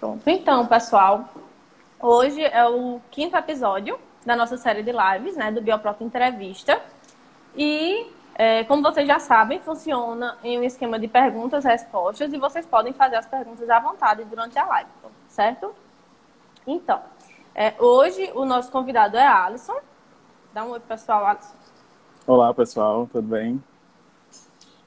Pronto. Então, pessoal, hoje é o quinto episódio da nossa série de lives, né, do Bioproto Entrevista. E, é, como vocês já sabem, funciona em um esquema de perguntas e respostas e vocês podem fazer as perguntas à vontade durante a live, certo? Então, é, hoje o nosso convidado é Alisson. Dá um oi, pessoal, Alisson. Olá, pessoal, tudo bem?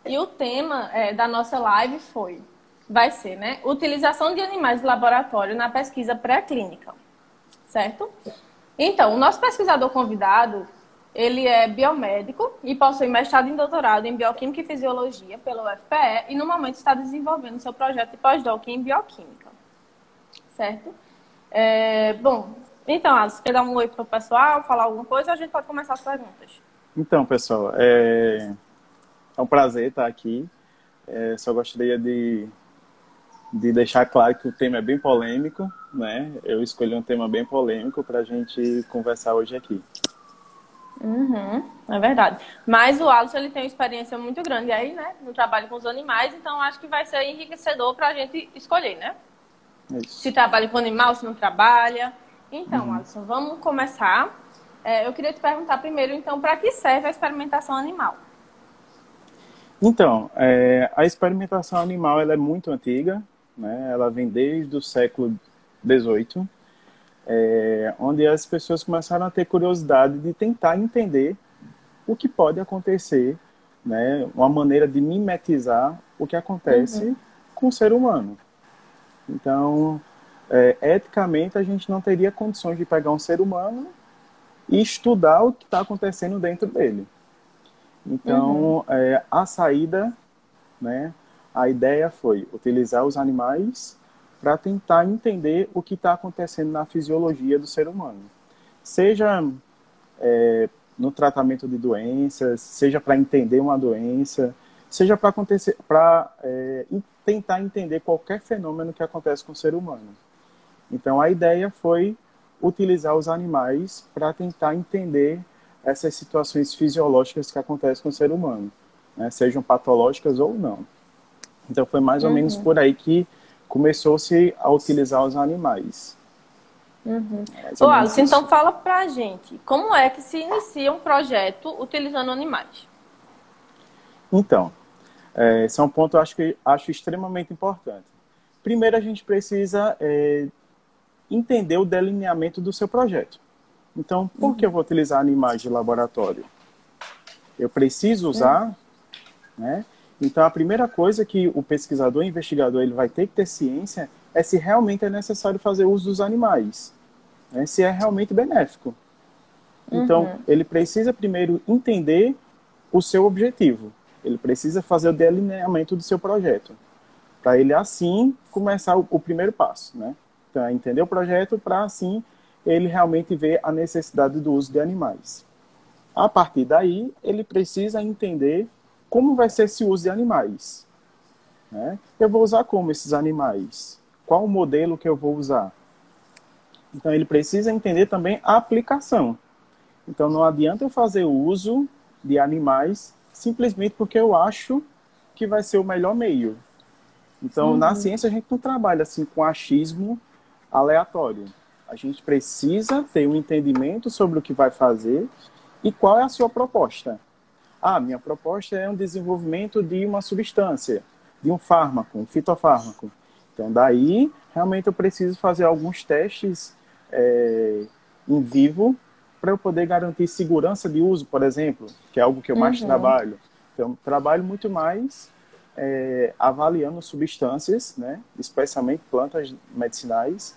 E o tema é, da nossa live foi vai ser, né? Utilização de animais de laboratório na pesquisa pré-clínica, certo? Então, o nosso pesquisador convidado, ele é biomédico e possui mestrado e doutorado em bioquímica e fisiologia pelo UFPE e no momento está desenvolvendo seu projeto de pós-doc em bioquímica, certo? É, bom, então, Alisson, quer dar um oi para o pessoal, falar alguma coisa a gente pode começar as perguntas? Então, pessoal, é, é um prazer estar aqui. É, só gostaria de de deixar claro que o tema é bem polêmico, né? Eu escolhi um tema bem polêmico para a gente conversar hoje aqui. Uhum, é verdade. Mas o Alisson ele tem uma experiência muito grande aí, né? No trabalho com os animais, então acho que vai ser enriquecedor para a gente escolher, né? Isso. Se trabalha com animal, se não trabalha. Então, uhum. Alisson, vamos começar. É, eu queria te perguntar primeiro, então, para que serve a experimentação animal? Então, é, a experimentação animal ela é muito antiga, né? Ela vem desde o século XVIII, é, onde as pessoas começaram a ter curiosidade de tentar entender o que pode acontecer, né? Uma maneira de mimetizar o que acontece uhum. com o ser humano. Então, é, eticamente, a gente não teria condições de pegar um ser humano e estudar o que está acontecendo dentro dele. Então, uhum. é, a saída, né, a ideia foi utilizar os animais para tentar entender o que está acontecendo na fisiologia do ser humano. Seja é, no tratamento de doenças, seja para entender uma doença, seja para é, tentar entender qualquer fenômeno que acontece com o ser humano. Então a ideia foi utilizar os animais para tentar entender essas situações fisiológicas que acontecem com o ser humano, né, sejam patológicas ou não. Então foi mais ou uhum. menos por aí que começou-se a utilizar os animais. Uhum. Ô, Alice, então fala pra gente, como é que se inicia um projeto utilizando animais? Então, é, esse é um ponto que eu acho, que, acho extremamente importante. Primeiro, a gente precisa é, entender o delineamento do seu projeto. Então, por uhum. que eu vou utilizar animais de laboratório? Eu preciso usar, uhum. né? Então, a primeira coisa que o pesquisador investigador ele vai ter que ter ciência é se realmente é necessário fazer uso dos animais, né? se é realmente benéfico. Então, uhum. ele precisa primeiro entender o seu objetivo. Ele precisa fazer o delineamento do seu projeto, para ele assim começar o, o, primeiro passo, né? Então, é entender o projeto para assim ele realmente ver a necessidade do uso de animais. A partir daí, ele precisa entender como vai ser esse uso de animais? Né? Eu vou usar como esses animais? Qual o modelo que eu vou usar? Então, ele precisa entender também a aplicação. Então, não adianta eu fazer uso de animais simplesmente porque eu acho que vai ser o melhor meio. Então, uhum. na ciência, a gente não trabalha assim com achismo aleatório. A gente precisa ter um entendimento sobre o que vai fazer e qual é a sua proposta. Ah, minha proposta é um desenvolvimento de uma substância, de um fármaco, um fitofármaco. Então, daí, realmente eu preciso fazer alguns testes é, em vivo para eu poder garantir segurança de uso, por exemplo, que é algo que eu mais uhum. trabalho. Então, trabalho muito mais é, avaliando substâncias, né, especialmente plantas medicinais,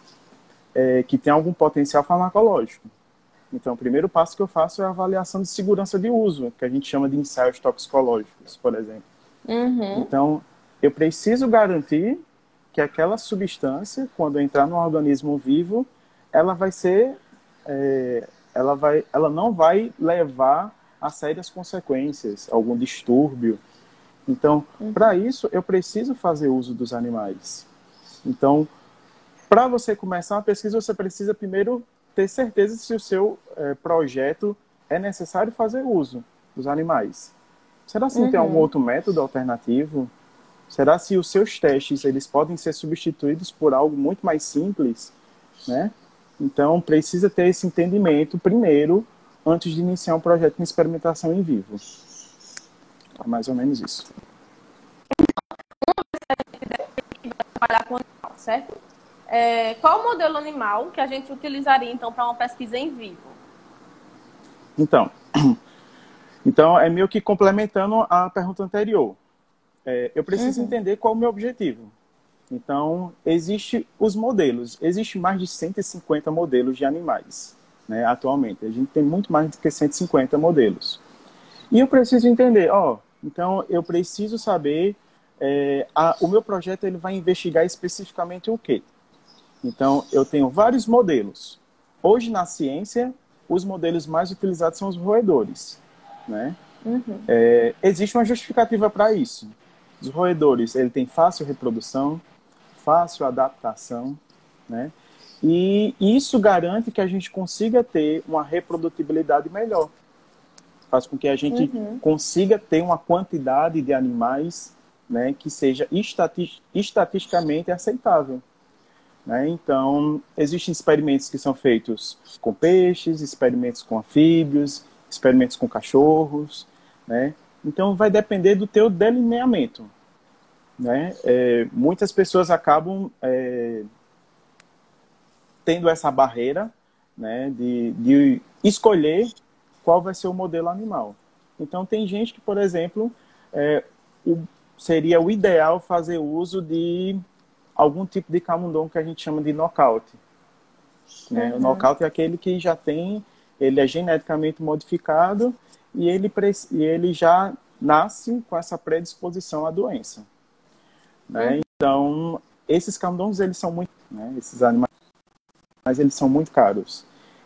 é, que têm algum potencial farmacológico. Então, o primeiro passo que eu faço é a avaliação de segurança de uso, que a gente chama de ensaios toxicológicos, por exemplo. Uhum. Então, eu preciso garantir que aquela substância, quando entrar no organismo vivo, ela vai ser, é, ela vai, ela não vai levar a sérias consequências, algum distúrbio. Então, uhum. para isso, eu preciso fazer uso dos animais. Então, para você começar uma pesquisa, você precisa primeiro ter certeza se o seu é, projeto é necessário fazer uso dos animais. Será que uhum. tem algum outro método alternativo? Será se os seus testes eles podem ser substituídos por algo muito mais simples, né? Então precisa ter esse entendimento primeiro antes de iniciar um projeto de experimentação em vivo. É mais ou menos isso. trabalhar com animal, certo? É, qual o modelo animal que a gente utilizaria então para uma pesquisa em vivo? Então, então é meio que complementando a pergunta anterior. É, eu preciso uhum. entender qual é o meu objetivo. Então, existe os modelos. Existe mais de 150 modelos de animais, né, atualmente. A gente tem muito mais do que 150 modelos. E eu preciso entender, ó, então eu preciso saber, é, a, o meu projeto ele vai investigar especificamente o quê? Então, eu tenho vários modelos. Hoje, na ciência, os modelos mais utilizados são os roedores, né? Uhum. É, existe uma justificativa para isso. Os roedores, ele tem fácil reprodução, fácil adaptação, né? E isso garante que a gente consiga ter uma reprodutibilidade melhor. Faz com que a gente uhum. consiga ter uma quantidade de animais né, que seja estati estatisticamente aceitável. Né? Então, existem experimentos que são feitos com peixes, experimentos com anfíbios, experimentos com cachorros. Né? Então, vai depender do teu delineamento né? É, muitas pessoas acabam é, tendo essa barreira né, de, de escolher qual vai ser o modelo animal. Então, tem gente que, por exemplo, é, o, seria o ideal fazer uso de algum tipo de camundongo que a gente chama de knockout. Né? Uhum. O knockout é aquele que já tem, ele é geneticamente modificado e ele, e ele já nasce com essa predisposição à doença. Né? Uhum. Então, esses camundongos, eles são muito, né? esses animais, mas eles são muito caros.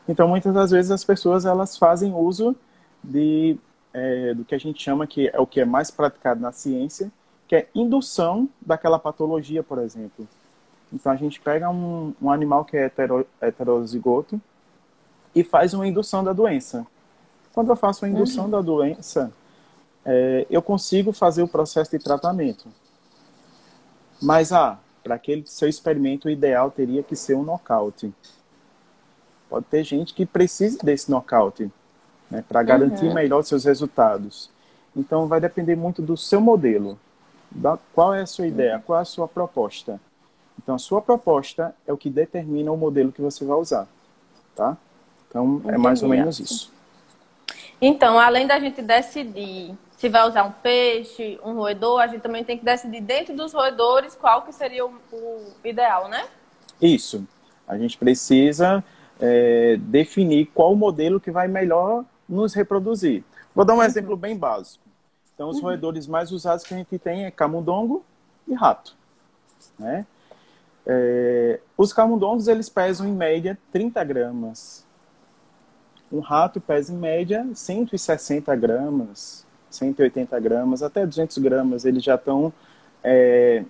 Então, muitas das vezes as pessoas elas fazem uso de é, do que a gente chama que é o que é mais praticado na ciência, que é indução daquela patologia, por exemplo. Então, a gente pega um, um animal que é hetero, heterozigoto e faz uma indução da doença. Quando eu faço uma indução uhum. da doença, é, eu consigo fazer o processo de tratamento. Mas, ah, para aquele seu experimento, o ideal teria que ser um nocaute. Pode ter gente que precise desse nocaute né, para garantir uhum. melhor seus resultados. Então, vai depender muito do seu modelo. Da, qual é a sua ideia? Uhum. Qual é a sua proposta? Então, a sua proposta é o que determina o modelo que você vai usar. Tá? Então, Entendi. é mais ou menos isso. Então, além da gente decidir se vai usar um peixe, um roedor, a gente também tem que decidir dentro dos roedores qual que seria o, o ideal, né? Isso. A gente precisa é, definir qual modelo que vai melhor nos reproduzir. Vou dar um uhum. exemplo bem básico. Então, os uhum. roedores mais usados que a gente tem é camundongo e rato. Né? É, os camundongos, eles pesam em média 30 gramas. Um rato pesa em média 160 gramas. 180 gramas, até 200 gramas, eles já estão, é,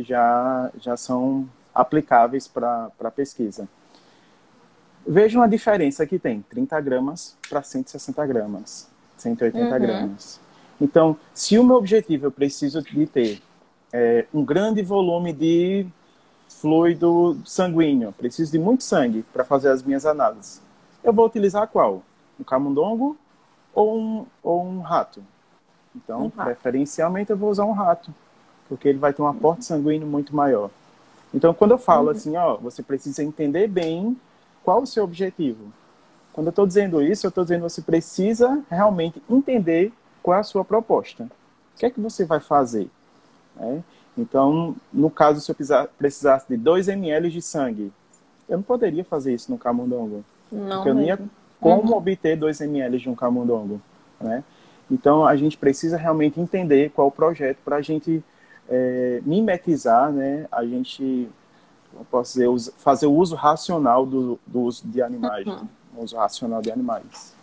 já, já são aplicáveis para pesquisa. Vejam a diferença que tem, 30 gramas para 160 gramas, 180 uhum. gramas. Então, se o meu objetivo eu preciso de ter é, um grande volume de fluido sanguíneo, preciso de muito sangue para fazer as minhas análises, eu vou utilizar qual? Um camundongo ou um, ou um rato? Então, um preferencialmente, eu vou usar um rato, porque ele vai ter um aporte sanguíneo muito maior. Então, quando eu falo uhum. assim, ó, você precisa entender bem qual o seu objetivo. Quando eu estou dizendo isso, eu estou dizendo que você precisa realmente entender qual é a sua proposta. O que é que você vai fazer? Né? Então, no caso, se eu precisasse de 2 ml de sangue, eu não poderia fazer isso no camundongo. Não porque eu não ia como uhum. obter 2 ml de um camundongo. Né? Então, a gente precisa realmente entender qual o projeto para a gente é, mimetizar, né? A gente, posso dizer, fazer o uso racional do, do uso de animais, uhum. o uso racional de animais.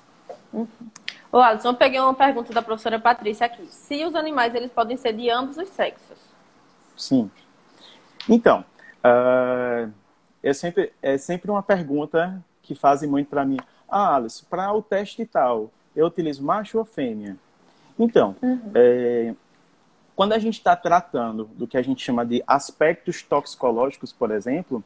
Uhum. Ô, Alisson, eu peguei uma pergunta da professora Patrícia aqui. Se os animais, eles podem ser de ambos os sexos? Sim. Então, uh, é, sempre, é sempre uma pergunta que fazem muito para mim. Ah, Alisson, para o teste tal, eu utilizo macho ou fêmea. Então, uhum. é, quando a gente está tratando do que a gente chama de aspectos toxicológicos, por exemplo,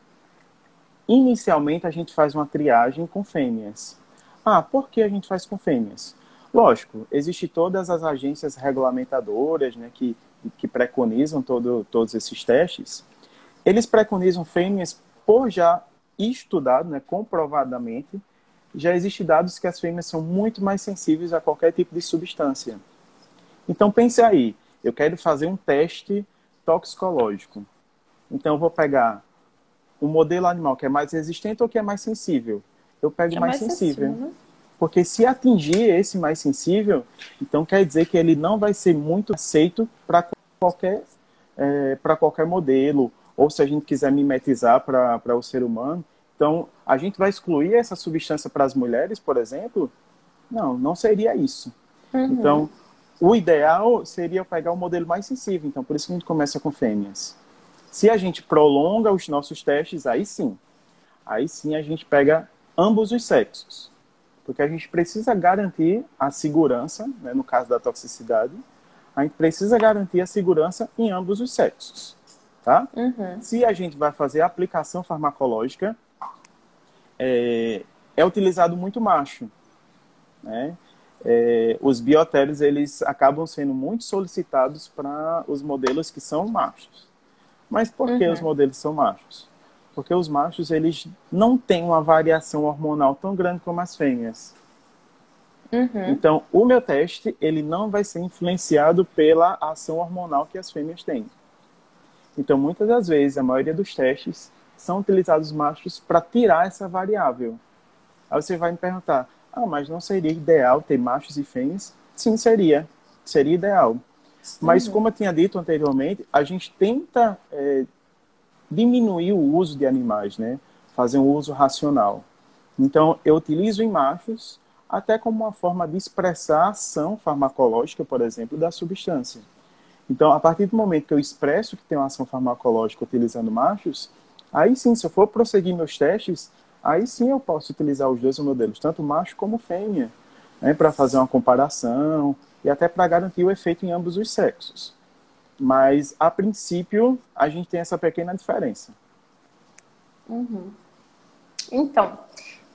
inicialmente a gente faz uma triagem com fêmeas. Ah, por que a gente faz com fêmeas? Lógico, existem todas as agências regulamentadoras né, que, que preconizam todo, todos esses testes. Eles preconizam fêmeas por já estudado, né, comprovadamente, já existem dados que as fêmeas são muito mais sensíveis a qualquer tipo de substância. Então pense aí, eu quero fazer um teste toxicológico. Então eu vou pegar um modelo animal que é mais resistente ou que é mais sensível. Eu pego é mais, mais, sensível. sensível. Né? Porque se atingir esse mais sensível, então quer dizer que ele não vai ser muito aceito para qualquer, é, para qualquer modelo, ou se a gente quiser mimetizar para o ser humano. Então, a gente vai excluir essa substância para as mulheres, por exemplo? Não, não seria isso. Uhum. Então, o ideal seria pegar o um modelo mais sensível. Então, por isso que a gente começa com fêmeas. Se a gente prolonga os nossos testes, aí sim. Aí sim a gente pega ambos os sexos. Porque a gente precisa garantir a segurança, né, no caso da toxicidade, a gente precisa garantir a segurança em ambos os sexos. Tá? Uhum. Se a gente vai fazer a aplicação farmacológica, é, é utilizado muito macho. Né? É, os biotérios eles acabam sendo muito solicitados para os modelos que são machos. Mas por uhum. que os modelos são machos? Porque os machos eles não têm uma variação hormonal tão grande como as fêmeas. Uhum. Então, o meu teste ele não vai ser influenciado pela ação hormonal que as fêmeas têm. Então, muitas das vezes, a maioria dos testes são utilizados machos para tirar essa variável. Aí você vai me perguntar, ah, mas não seria ideal ter machos e fêmeas? Sim, seria. Seria ideal. Mas, uhum. como eu tinha dito anteriormente, a gente tenta é, diminuir o uso de animais, né? Fazer um uso racional. Então, eu utilizo em machos até como uma forma de expressar a ação farmacológica, por exemplo, da substância. Então, a partir do momento que eu expresso que tem uma ação farmacológica utilizando machos, aí sim, se eu for prosseguir meus testes, aí sim eu posso utilizar os dois modelos, tanto macho como fêmea, né, para fazer uma comparação e até para garantir o efeito em ambos os sexos. Mas, a princípio, a gente tem essa pequena diferença. Uhum. Então,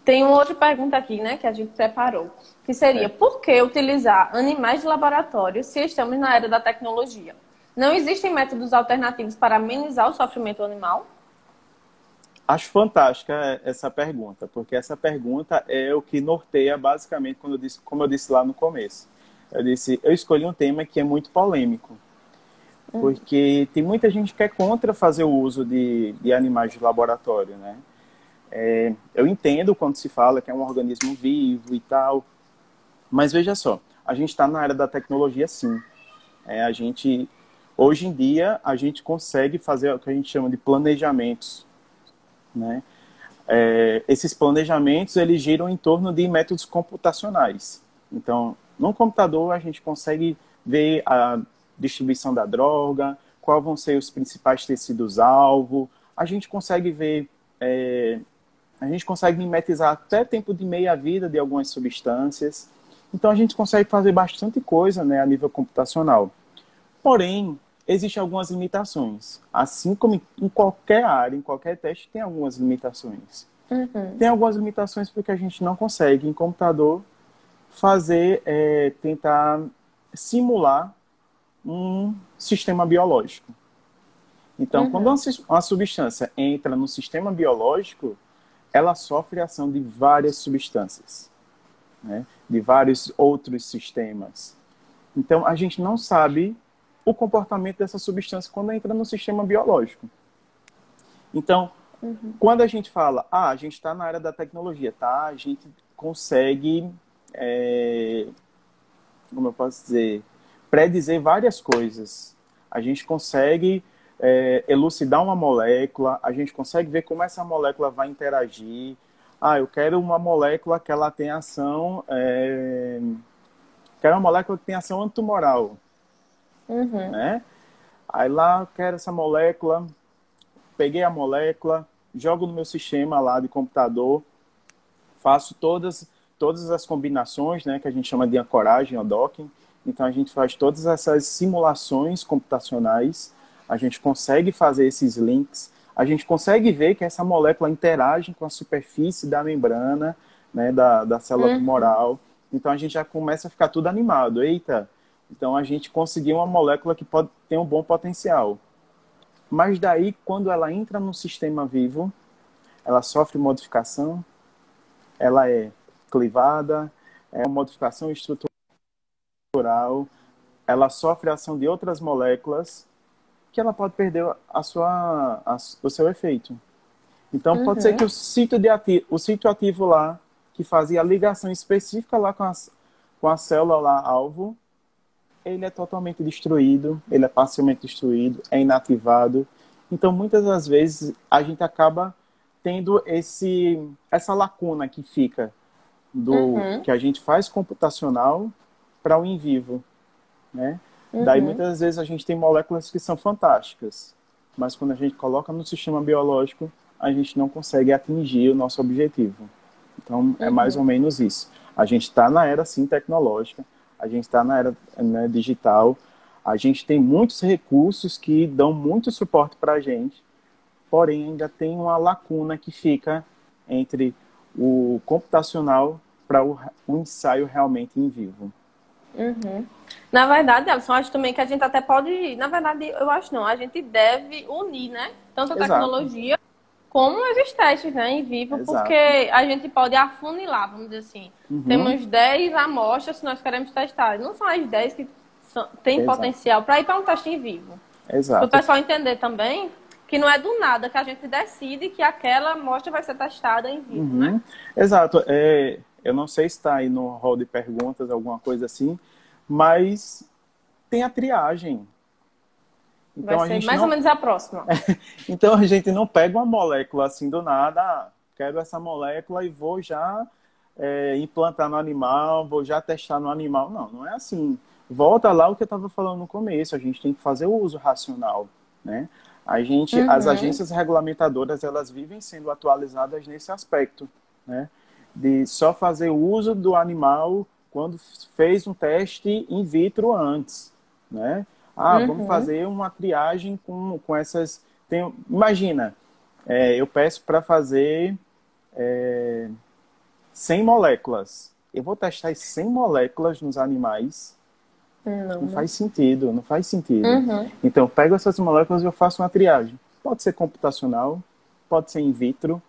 tem uma outra pergunta aqui, né, que a gente preparou, que seria, é. por que utilizar animais de laboratório se estamos na era da tecnologia? Não existem métodos alternativos para amenizar o sofrimento animal? Acho fantástica essa pergunta, porque essa pergunta é o que norteia basicamente quando eu disse, como eu disse lá no começo. Eu disse, eu escolhi um tema que é muito polêmico, hum. porque tem muita gente que é contra fazer o uso de, de animais de laboratório, né? É, eu entendo quando se fala que é um organismo vivo e tal, mas veja só, a gente está na área da tecnologia, sim. É, a gente, hoje em dia, a gente consegue fazer o que a gente chama de planejamentos né? É, esses planejamentos eles giram em torno de métodos computacionais. Então, no computador a gente consegue ver a distribuição da droga, quais vão ser os principais tecidos-alvo, a gente consegue ver, é, a gente consegue mimetizar até tempo de meia-vida de algumas substâncias. Então, a gente consegue fazer bastante coisa né, a nível computacional. Porém, existem algumas limitações. Assim como em qualquer área, em qualquer teste, tem algumas limitações. Uhum. Tem algumas limitações porque a gente não consegue, em computador, fazer, é, tentar simular um sistema biológico. Então, uhum. quando uma, substância entra no sistema biológico, ela sofre a ação de várias substâncias, né? de vários outros sistemas. Então, a gente não sabe o comportamento dessa substância quando entra no sistema biológico. Então, uhum. quando a gente fala, ah, a gente está na área da tecnologia, tá? A gente consegue, é, como eu posso dizer, predizer várias coisas. A gente consegue é, elucidar uma molécula, a gente consegue ver como essa molécula vai interagir. Ah, eu quero uma molécula que ela tenha ação, é, quero uma molécula que tenha ação antitumoral. Uhum. Né? Aí lá quero essa molécula, peguei a molécula, jogo no meu sistema lá de computador, faço todas, todas as combinações, né, que a gente chama de ancoragem ou docking, Então a gente faz todas essas simulações computacionais, a gente consegue fazer esses links, a gente consegue ver que essa molécula interage com a superfície da membrana, né, da, da célula uhum. tumoral. Então a gente já começa a ficar tudo animado. Eita, então a gente conseguiu uma molécula que pode ter um bom potencial. Mas daí, quando ela entra no sistema vivo, ela sofre modificação, ela é clivada, é uma modificação estrutural, ela sofre a ação de outras moléculas que ela pode perder a sua, a, o seu efeito. Então, uhum. pode ser que o sítio, de ativo, o sítio ativo lá, que fazia a ligação específica lá com a, com a célula lá, alvo, ele é totalmente destruído, ele é parcialmente destruído, é inativado. Então, muitas das vezes, a gente acaba tendo esse, essa lacuna que fica do uhum. que a gente faz computacional para o em vivo, né? Uhum. Daí muitas vezes a gente tem moléculas que são fantásticas, mas quando a gente coloca no sistema biológico, a gente não consegue atingir o nosso objetivo. Então uhum. é mais ou menos isso. A gente está na era sim tecnológica, a gente está na era né, digital, a gente tem muitos recursos que dão muito suporte para a gente, porém ainda tem uma lacuna que fica entre o computacional para o, o, ensaio realmente em vivo. Uhum. Na verdade, Alisson, acho também que a gente até pode. Na verdade, eu acho não, a gente deve unir, né? Tanto a Exato. tecnologia como os testes né, em vivo, Exato. porque a gente pode afunilar, vamos dizer assim. Uhum. Temos 10 amostras que nós queremos testar. Não são as 10 que são, têm Exato. potencial para ir para um teste em vivo. Exato. Para o pessoal entender também que não é do nada que a gente decide que aquela amostra vai ser testada em vivo, uhum. né? Exato. É, eu não sei se está aí no hall de perguntas, alguma coisa assim, mas tem a triagem. Então, Vai ser mais não... ou menos a próxima. então a gente não pega uma molécula assim do nada, ah, quero essa molécula e vou já é, implantar no animal, vou já testar no animal. Não, não é assim. Volta lá o que eu estava falando no começo, a gente tem que fazer o uso racional, né? A gente, uhum. as agências regulamentadoras, elas vivem sendo atualizadas nesse aspecto, né? De só fazer uso do animal quando fez um teste in vitro antes, né? Ah, uhum. vamos fazer uma triagem com, com essas. Tem, imagina, é, eu peço para fazer é, 100 moléculas. Eu vou testar as 100 moléculas nos animais. Não, não faz sentido, não faz sentido. Uhum. Então, eu pego essas moléculas e eu faço uma triagem. Pode ser computacional, pode ser in vitro.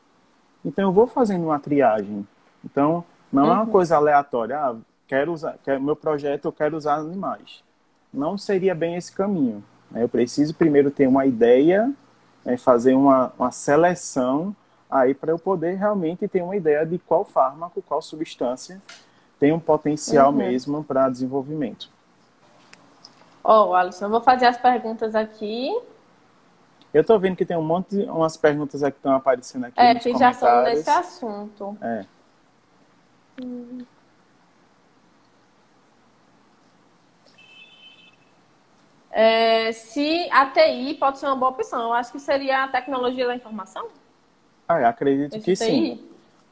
Então, eu vou fazendo uma triagem. Então, não uhum. é uma uhum. coisa aleatória. Ah, quero usar, quero, meu projeto eu quero usar animais. Não seria bem esse caminho. Né? Eu preciso primeiro ter uma ideia, né, fazer uma, uma seleção aí para eu poder realmente ter uma ideia de qual fármaco, qual substância tem um potencial uhum. mesmo para desenvolvimento. Ó, oh, Alisson, eu vou fazer as perguntas aqui. Eu estou vendo que tem um monte de umas perguntas aqui que estão aparecendo aqui. É, que já são desse assunto. É. Hum. É, se a TI pode ser uma boa opção, eu acho que seria a tecnologia da informação. Ah, acredito Esse que TI? sim.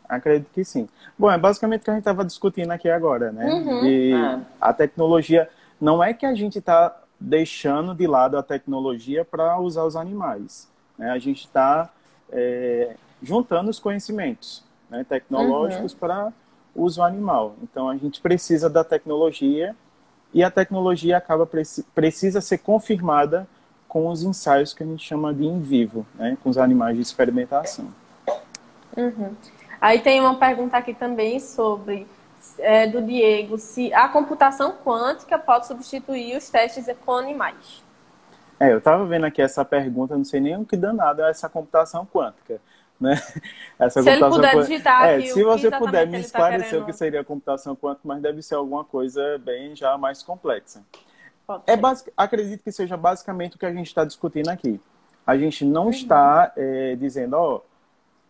Acredito que sim. Bom, é basicamente o que a gente estava discutindo aqui agora, né? Uhum. De ah. A tecnologia. Não é que a gente está deixando de lado a tecnologia para usar os animais. Né? A gente está é, juntando os conhecimentos né, tecnológicos uhum. para uso animal. Então, a gente precisa da tecnologia e a tecnologia acaba precisa ser confirmada com os ensaios que a gente chama de in vivo, né, com os animais de experimentação. Uhum. Aí tem uma pergunta aqui também sobre é, do Diego se a computação quântica pode substituir os testes com animais. É, eu estava vendo aqui essa pergunta, não sei nem o que danado é essa computação quântica. Né? Essa se ele puder digitar é, se você puder me tá esclarecer tá o que seria computação quântica, mas deve ser alguma coisa bem já mais complexa. É basic... Acredito que seja basicamente o que a gente está discutindo aqui. A gente não uhum. está é, dizendo, ó,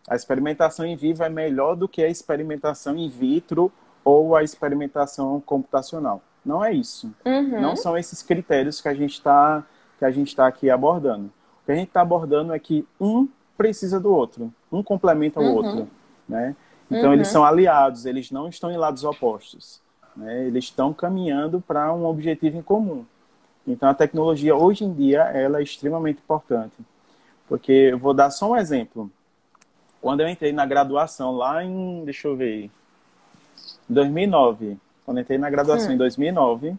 a experimentação em vivo é melhor do que a experimentação in vitro ou a experimentação computacional. Não é isso. Uhum. Não são esses critérios que a gente está que a gente está aqui abordando. O que a gente está abordando é que um precisa do outro, um complementa o uhum. outro, né? Então uhum. eles são aliados, eles não estão em lados opostos. Né? Eles estão caminhando para um objetivo em comum. Então, a tecnologia, hoje em dia, ela é extremamente importante. Porque, eu vou dar só um exemplo. Quando eu entrei na graduação, lá em, deixa eu ver, 2009, quando entrei na graduação hum. em 2009,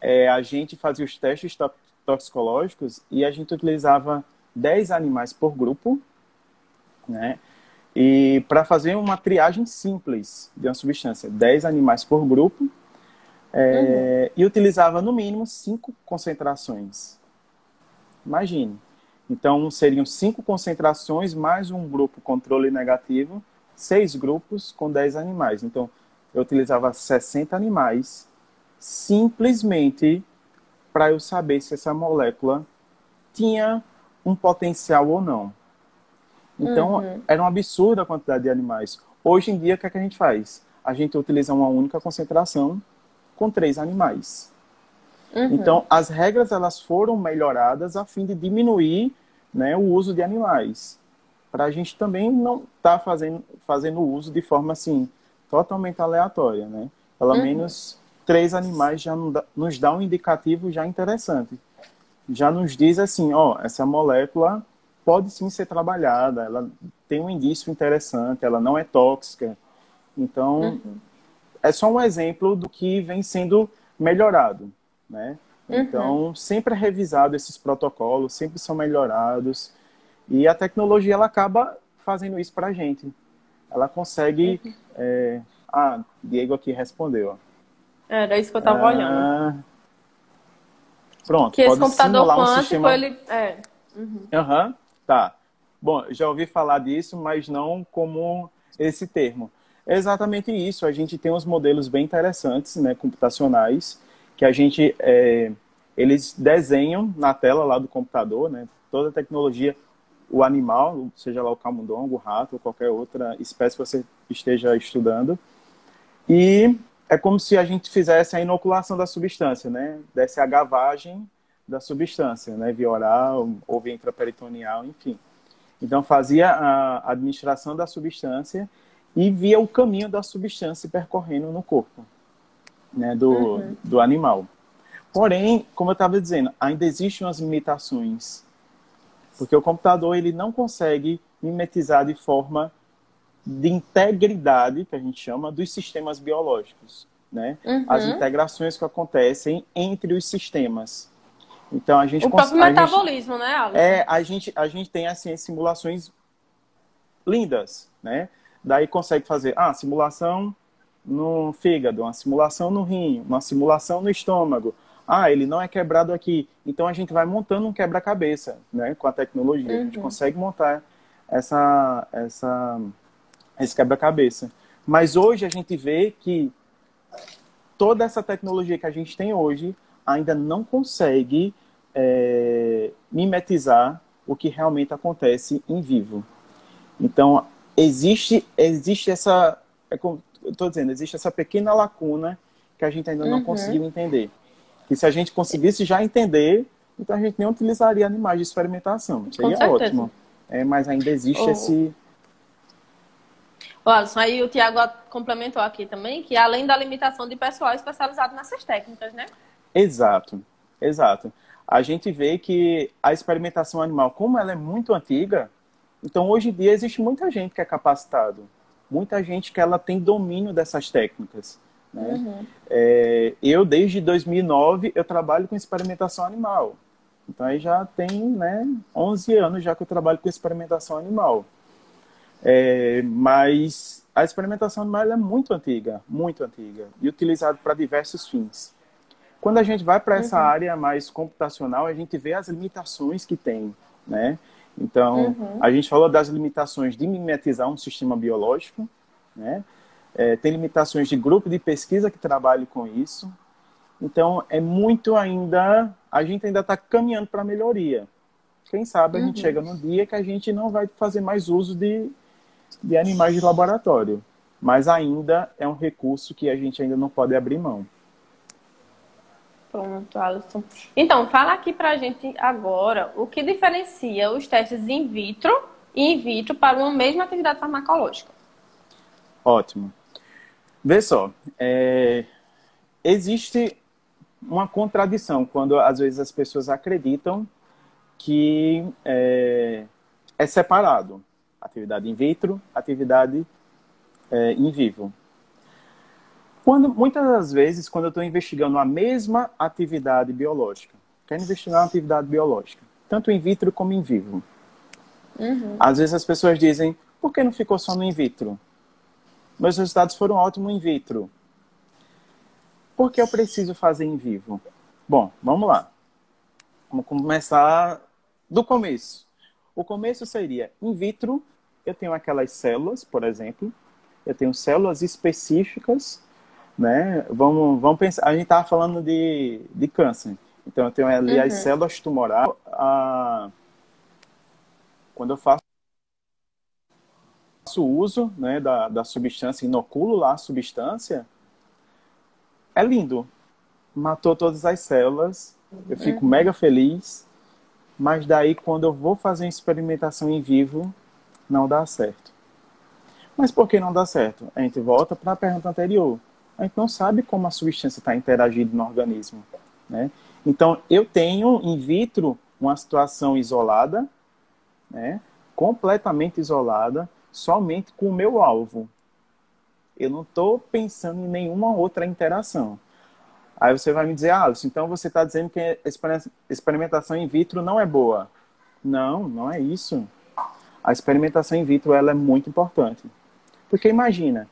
é, a gente fazia os testes toxicológicos e a gente utilizava 10 animais por grupo, né? E para fazer uma triagem simples de uma substância, 10 animais por grupo, é, uhum. e utilizava no mínimo 5 concentrações. Imagine. Então, seriam 5 concentrações mais um grupo controle negativo, 6 grupos com 10 animais. Então, eu utilizava 60 animais simplesmente para eu saber se essa molécula tinha um potencial ou não. Então, uhum. era um absurdo a quantidade de animais. Hoje em dia, o que, é que a gente faz? A gente utiliza uma única concentração com três animais. Uhum. Então, as regras elas foram melhoradas a fim de diminuir né, o uso de animais. Para a gente também não estar tá fazendo, fazendo uso de forma assim, totalmente aleatória. Né? Pelo uhum. menos três animais já nos dá um indicativo já interessante. Já nos diz assim, ó, essa molécula pode sim ser trabalhada, ela tem um indício interessante, ela não é tóxica. Então, uhum. é só um exemplo do que vem sendo melhorado, né? Uhum. Então, sempre é revisado esses protocolos, sempre são melhorados. E a tecnologia, ela acaba fazendo isso para a gente. Ela consegue... Uhum. É... Ah, Diego aqui respondeu. Era isso que eu estava ah... olhando. Pronto, que esse computador quântico, um sistema... ele... É. Uhum. uhum. Tá. Bom, já ouvi falar disso, mas não como esse termo. É exatamente isso. A gente tem uns modelos bem interessantes, né, computacionais, que a gente é, eles desenham na tela lá do computador, né, toda a tecnologia, o animal, seja lá o camundongo, o rato ou qualquer outra espécie que você esteja estudando, e é como se a gente fizesse a inoculação da substância, né, desse a gavagem da substância, né, via oral ou via intraperitoneal, enfim. Então fazia a administração da substância e via o caminho da substância percorrendo no corpo, né, do, uhum. do animal. Porém, como eu estava dizendo, ainda existem umas limitações, porque o computador ele não consegue mimetizar de forma de integridade, que a gente chama, dos sistemas biológicos, né? Uhum. As integrações que acontecem entre os sistemas. Então a gente o próprio metabolismo, gente, né, Alex? É, a gente a gente tem assim simulações lindas, né? Daí consegue fazer ah, simulação no fígado, uma simulação no rim, uma simulação no estômago. Ah, ele não é quebrado aqui. Então a gente vai montando um quebra-cabeça, né, com a tecnologia. Uhum. A gente uhum. consegue montar essa essa esse quebra-cabeça. Mas hoje a gente vê que toda essa tecnologia que a gente tem hoje ainda não consegue é, mimetizar o que realmente acontece em vivo. Então, existe, existe essa, é como estou dizendo, existe essa pequena lacuna que a gente ainda não uhum. conseguiu entender. E se a gente conseguisse já entender, então a gente nem utilizaria animais de experimentação. Seria ótimo. É, mas ainda existe oh. esse. O Alisson, aí o Tiago complementou aqui também que além da limitação de pessoal especializado nessas técnicas, né? Exato, exato. A gente vê que a experimentação animal, como ela é muito antiga, então hoje em dia existe muita gente que é capacitado, muita gente que ela tem domínio dessas técnicas. Né? Uhum. É, eu, desde 2009, eu trabalho com experimentação animal. Então aí já tem né, 11 anos já que eu trabalho com experimentação animal. É, mas a experimentação animal é muito antiga, muito antiga, e utilizada para diversos fins. Quando a gente vai para essa uhum. área mais computacional, a gente vê as limitações que tem, né? Então, uhum. a gente falou das limitações de mimetizar um sistema biológico, né? É, tem limitações de grupo de pesquisa que trabalha com isso. Então, é muito ainda, a gente ainda está caminhando para a melhoria. Quem sabe a uhum. gente chega num dia que a gente não vai fazer mais uso de, de animais de laboratório. Mas ainda é um recurso que a gente ainda não pode abrir mão. Pronto, Alisson. Então, fala aqui pra gente agora o que diferencia os testes in vitro e in vitro para uma mesma atividade farmacológica. Ótimo. Vê só, é... existe uma contradição quando às vezes as pessoas acreditam que é, é separado atividade in vitro, atividade é, in vivo. Quando, muitas das vezes, quando eu estou investigando a mesma atividade biológica, quero investigar uma atividade biológica, tanto in vitro como in vivo. Uhum. Às vezes as pessoas dizem, por que não ficou só no in vitro? Meus resultados foram ótimos in vitro. Por que eu preciso fazer em vivo? Bom, vamos lá. Vamos começar do começo. O começo seria in vitro, eu tenho aquelas células, por exemplo, eu tenho células específicas, né? Vamos, vamos pensar, a gente estava falando de, de câncer. Então eu tenho ali uhum. as células tumorais. A... Quando eu faço uso né, da, da substância, inoculo lá a substância, é lindo. Matou todas as células, eu fico uhum. mega feliz, mas daí quando eu vou fazer uma experimentação em vivo, não dá certo. Mas por que não dá certo? A gente volta para a pergunta anterior. A gente não sabe como a substância está interagindo no organismo. Né? Então, eu tenho in vitro uma situação isolada, né? completamente isolada, somente com o meu alvo. Eu não estou pensando em nenhuma outra interação. Aí você vai me dizer, ah, então você está dizendo que a experimentação in vitro não é boa. Não, não é isso. A experimentação in vitro ela é muito importante. Porque imagina,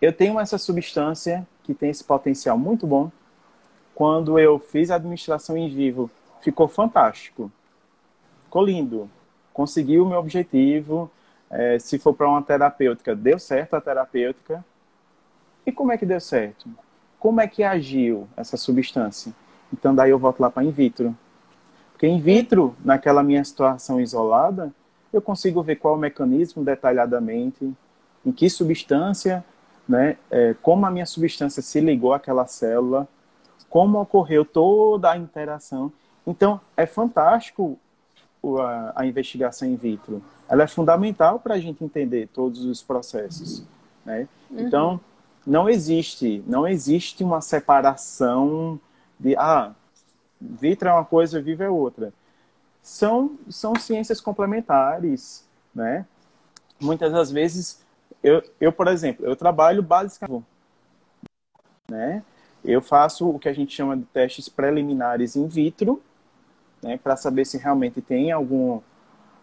eu tenho essa substância que tem esse potencial muito bom. Quando eu fiz a administração em vivo, ficou fantástico. Ficou lindo. Consegui o meu objetivo. É, se for para uma terapêutica, deu certo a terapêutica. E como é que deu certo? Como é que agiu essa substância? Então, daí eu volto lá para in vitro. Porque in vitro, naquela minha situação isolada, eu consigo ver qual o mecanismo detalhadamente, em que substância, né, é, como a minha substância se ligou àquela célula, como ocorreu toda a interação. Então, é fantástico a, a investigação in vitro. Ela é fundamental para a gente entender todos os processos. Né? Uhum. Então, não existe, não existe uma separação de ah, vitro é uma coisa, vivo é outra. São, são ciências complementares, né? Muitas das vezes, eu, eu por exemplo, eu trabalho basicamente, né? Eu faço o que a gente chama de testes preliminares in vitro, né, para saber se realmente tem algum,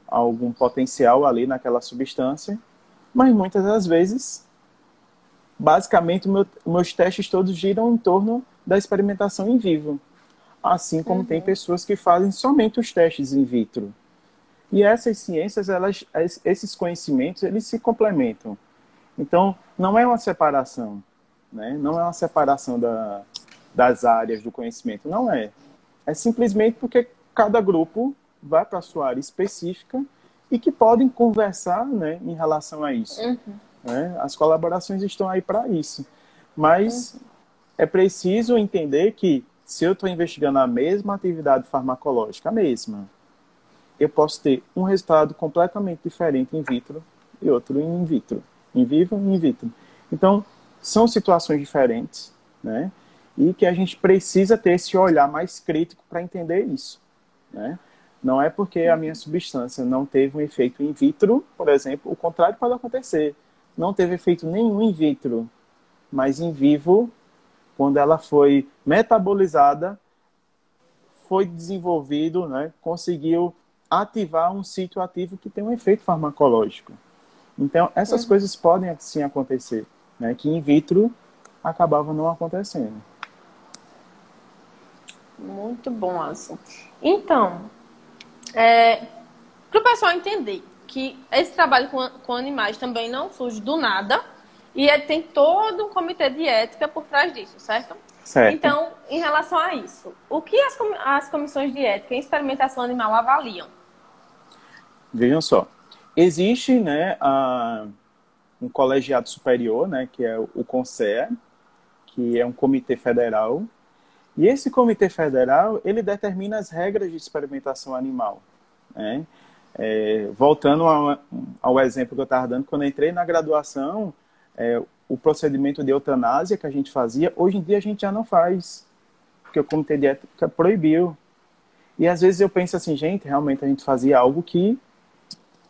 algum potencial ali naquela substância, mas muitas das vezes basicamente, meu, meus testes todos giram em torno da experimentação em vivo. Assim como uhum. tem pessoas que fazem somente os testes in vitro. E essas ciências, elas, esses conhecimentos, eles se complementam. Então, não é uma separação, né? Não é uma separação da, das áreas do conhecimento, não é. É simplesmente porque cada grupo vai para a sua área específica e que podem conversar, né, em relação a isso. Uhum. Né? As colaborações estão aí para isso. Mas é preciso entender que se eu estou investigando a mesma atividade farmacológica, a mesma, eu posso ter um resultado completamente diferente in vitro e outro in vitro. In vivo e in vitro. Então, são situações diferentes, né? E que a gente precisa ter esse olhar mais crítico para entender isso, né? Não é porque a minha substância não teve um efeito in vitro, por exemplo, o contrário pode acontecer não teve efeito nenhum in vitro, mas em vivo, quando ela foi metabolizada, foi desenvolvido, né, conseguiu ativar um sítio ativo que tem um efeito farmacológico. Então, essas uhum. coisas podem sim acontecer, né, que in vitro acabava não acontecendo. Muito bom, Alisson. Então, é, para o pessoal entender, que esse trabalho com, com animais também não surge do nada e é, tem todo um comitê de ética por trás disso, certo? Certo. Então, em relação a isso, o que as, as comissões de ética em experimentação animal avaliam? Vejam só, existe né, a, um colegiado superior, né, que é o CONSEA, que é um comitê federal, e esse comitê federal, ele determina as regras de experimentação animal. Né? É, voltando ao, ao, exemplo que eu estava dando, quando eu entrei na graduação, é, o procedimento de eutanásia que a gente fazia, hoje em dia a gente já não faz, porque o comitê de ética proibiu. E às vezes eu penso assim, gente, realmente a gente fazia algo que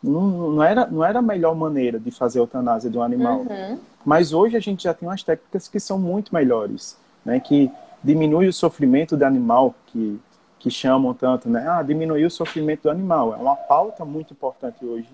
não, não, era, não era a melhor maneira de fazer a eutanásia de um animal. Uhum. Mas hoje a gente já tem umas técnicas que são muito melhores, né? Que diminui o sofrimento do animal, que, que chamam tanto, né? Ah, diminuir o sofrimento do animal. É uma pauta muito importante hoje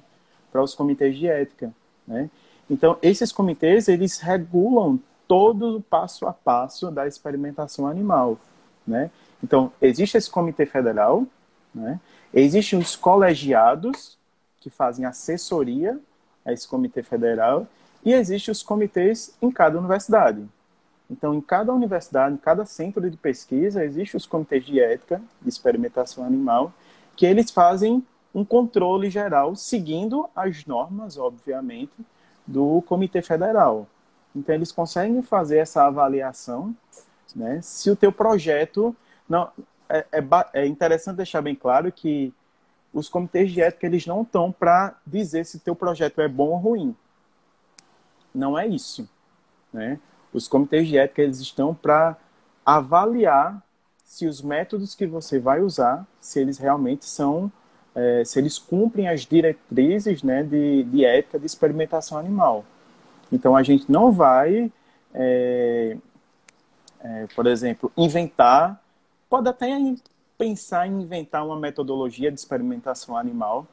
para os comitês de ética, né? Então, esses comitês, eles regulam todo o passo a passo da experimentação animal, né? Então, existe esse comitê federal, né? Existem os colegiados, que fazem assessoria a esse comitê federal, e existem os comitês em cada universidade. Então, em cada universidade, em cada centro de pesquisa, existem os comitês de ética de experimentação animal, que eles fazem um controle geral, seguindo as normas, obviamente, do Comitê Federal. Então, eles conseguem fazer essa avaliação, né? Se o teu projeto... Não, é, é, é interessante deixar bem claro que os comitês de ética, eles não estão para dizer se teu projeto é bom ou ruim. Não é isso, né? Os comitês de ética eles estão para avaliar se os métodos que você vai usar, se eles realmente são, é, se eles cumprem as diretrizes né, de, de ética de experimentação animal. Então a gente não vai, é, é, por exemplo, inventar, pode até pensar em inventar uma metodologia de experimentação animal,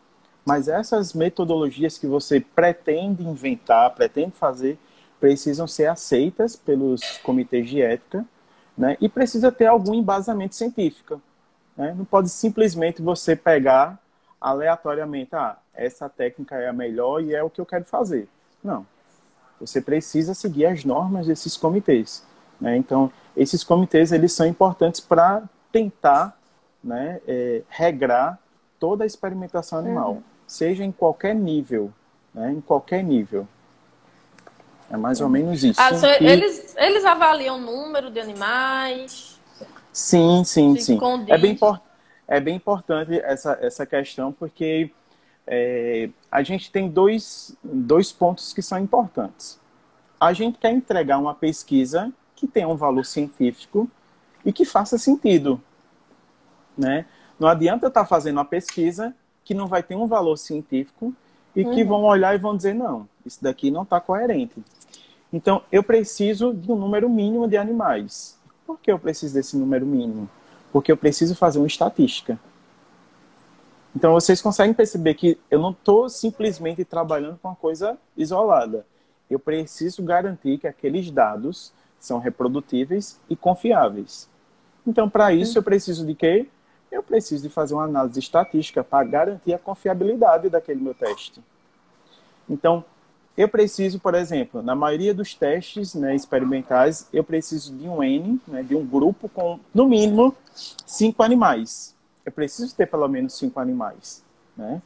mas essas metodologias que você pretende inventar, pretende fazer, precisam ser aceitas pelos comitês de ética, né? E precisa ter algum embasamento científico. Né? Não pode simplesmente você pegar aleatoriamente, ah, essa técnica é a melhor e é o que eu quero fazer. Não. Você precisa seguir as normas desses comitês. Né? Então, esses comitês eles são importantes para tentar né, é, regrar toda a experimentação animal, uhum. seja em qualquer nível, né, em qualquer nível. É mais ou menos isso. Ah, e... eles, eles avaliam o número de animais? Sim, sim, sim. É bem, é bem importante essa, essa questão, porque é, a gente tem dois, dois pontos que são importantes. A gente quer entregar uma pesquisa que tenha um valor científico e que faça sentido. Né? Não adianta eu estar fazendo uma pesquisa que não vai ter um valor científico e uhum. que vão olhar e vão dizer, não, isso daqui não está coerente. Então, eu preciso de um número mínimo de animais. Por que eu preciso desse número mínimo? Porque eu preciso fazer uma estatística. Então, vocês conseguem perceber que eu não estou simplesmente trabalhando com uma coisa isolada. Eu preciso garantir que aqueles dados são reprodutíveis e confiáveis. Então, para isso, eu preciso de quê? Eu preciso de fazer uma análise estatística para garantir a confiabilidade daquele meu teste. Então, eu preciso, por exemplo, na maioria dos testes né, experimentais, eu preciso de um N, né, de um grupo com, no mínimo, cinco animais. Eu preciso ter pelo menos cinco animais. Né?